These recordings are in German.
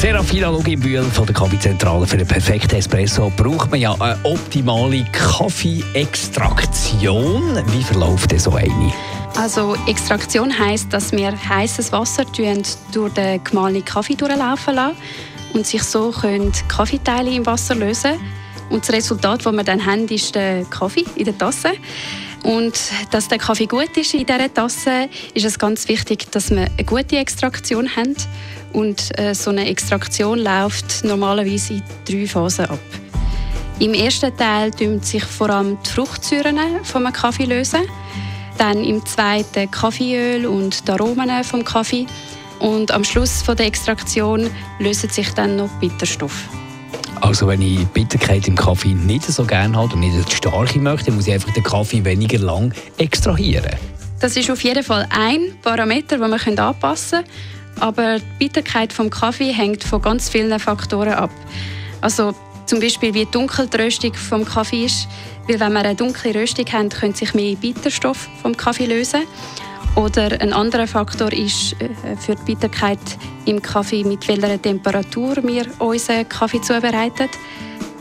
Serafina Loginbühl von der Kaffeezentrale für den perfekten Espresso braucht man ja eine optimale Kaffeeextraktion. Wie verläuft denn so eine? Also Extraktion heißt, dass wir heißes Wasser durch den gemahlenen Kaffee durchlaufen lassen und sich so können Kaffeeteile im Wasser lösen. Und das Resultat, das wir dann haben, ist der Kaffee in der Tasse. Und dass der Kaffee gut ist in dieser Tasse, ist es ganz wichtig, dass wir eine gute Extraktion haben. Und äh, so eine Extraktion läuft normalerweise in drei Phasen ab. Im ersten Teil lösen sich vor allem die Fruchtsäuren vom Kaffee lösen. Dann im zweiten Kaffeeöl und die Aromen vom Kaffee. Und am Schluss von der Extraktion lösen sich dann noch Bitterstoffe. Also wenn ich Bitterkeit im Kaffee nicht so gerne habe und nicht eine starke möchte, muss ich einfach den Kaffee weniger lang extrahieren. Das ist auf jeden Fall ein Parameter, den wir anpassen können. Aber die Bitterkeit vom Kaffee hängt von ganz vielen Faktoren ab. Also zum Beispiel wie dunkel die Röstung vom Kaffee ist. Weil wenn wir eine dunkle Röstung haben, können sich mehr Bitterstoffe vom Kaffee lösen. Oder ein anderer Faktor ist äh, für die Bitterkeit im Kaffee, mit welcher Temperatur wir unseren Kaffee zubereiten.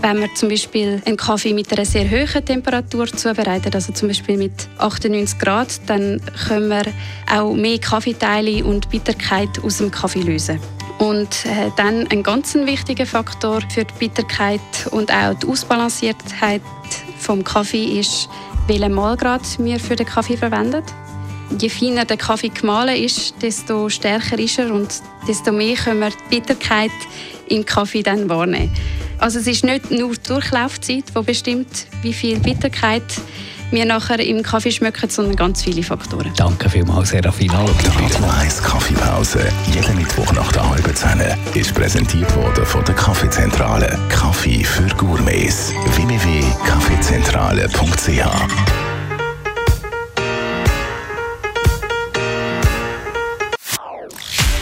Wenn wir zum Beispiel einen Kaffee mit einer sehr hohen Temperatur zubereiten, also zum Beispiel mit 98 Grad, dann können wir auch mehr Kaffeeteile und Bitterkeit aus dem Kaffee lösen. Und äh, dann ein ganz wichtiger Faktor für die Bitterkeit und auch die Ausbalanciertheit vom Kaffee ist, welchen Mahlgrad wir für den Kaffee verwenden. Je feiner der Kaffee gemahlen ist, desto stärker ist er und desto mehr können wir die Bitterkeit im Kaffee dann wahrnehmen. Also es ist nicht nur die Durchlaufzeit, die bestimmt, wie viel Bitterkeit wir nachher im Kaffee schmecken, sondern ganz viele Faktoren. Danke vielmals, Serafina. Die 1 Kaffeepause, jeden Mittwoch nach der halben Zehn, ist präsentiert worden von der Kaffeezentrale. Kaffee für Gourmets. www.kaffeezentrale.ch